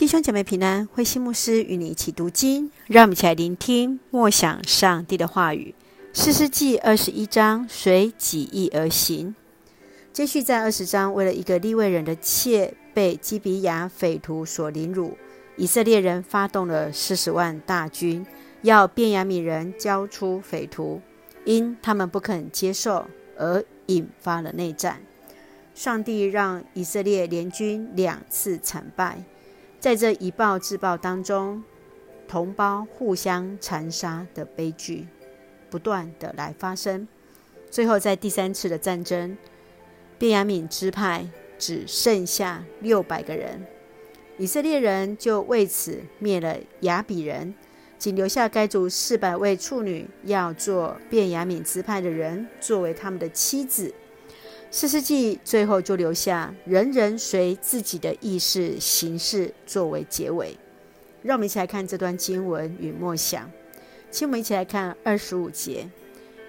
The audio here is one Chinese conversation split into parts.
弟兄姐妹平安，慧馨牧师与你一起读经，让我们一起来聆听默想上帝的话语。四世记二十一章，随己意而行。接续在二十章，为了一个利未人的妾被基比亚匪徒所凌辱，以色列人发动了四十万大军，要便雅悯人交出匪徒，因他们不肯接受，而引发了内战。上帝让以色列联军两次惨败。在这以暴制暴当中，同胞互相残杀的悲剧不断的来发生。最后，在第三次的战争，便雅悯支派只剩下六百个人，以色列人就为此灭了亚比人，仅留下该族四百位处女，要做便雅悯支派的人作为他们的妻子。四世纪最后就留下人人随自己的意识行事作为结尾。让我们一起来看这段经文与默想。请我们一起来看二十五节。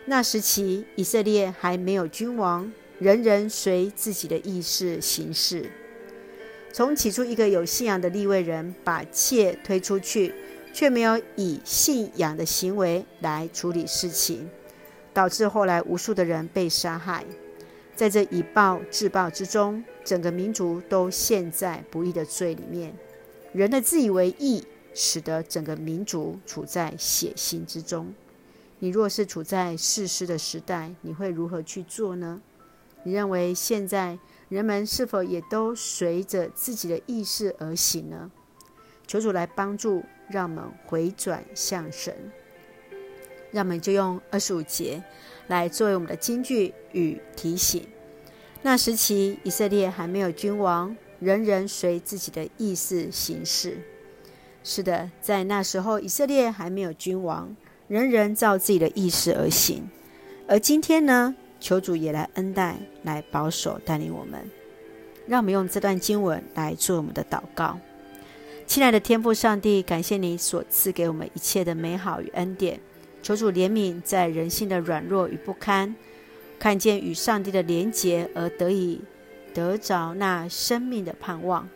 那时期以色列还没有君王，人人随自己的意识行事。从起初一个有信仰的立位人把妾推出去，却没有以信仰的行为来处理事情，导致后来无数的人被杀害。在这以暴制暴之中，整个民族都陷在不义的罪里面。人的自以为义，使得整个民族处在血腥之中。你若是处在士师的时代，你会如何去做呢？你认为现在人们是否也都随着自己的意识而行呢？求主来帮助，让我们回转向神。让我们就用二十五节来作为我们的金句与提醒。那时期以色列还没有君王，人人随自己的意思行事。是的，在那时候以色列还没有君王，人人照自己的意思而行。而今天呢，求主也来恩待，来保守带领我们。让我们用这段经文来做我们的祷告。亲爱的天父上帝，感谢你所赐给我们一切的美好与恩典。求主怜悯，在人性的软弱与不堪，看见与上帝的连结，而得以得着那生命的盼望。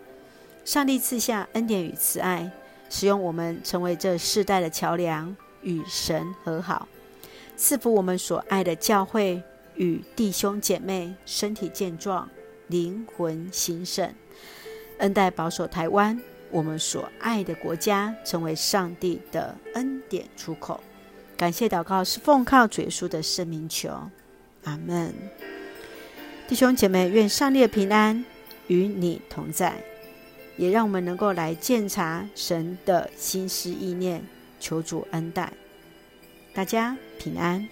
上帝赐下恩典与慈爱，使用我们成为这世代的桥梁，与神和好，赐福我们所爱的教会与弟兄姐妹身体健壮，灵魂兴盛，恩待保守台湾，我们所爱的国家，成为上帝的恩典出口。感谢祷告是奉靠主耶稣的圣名求，阿门。弟兄姐妹，愿上帝的平安与你同在，也让我们能够来鉴察神的心思意念，求主恩待。大家平安。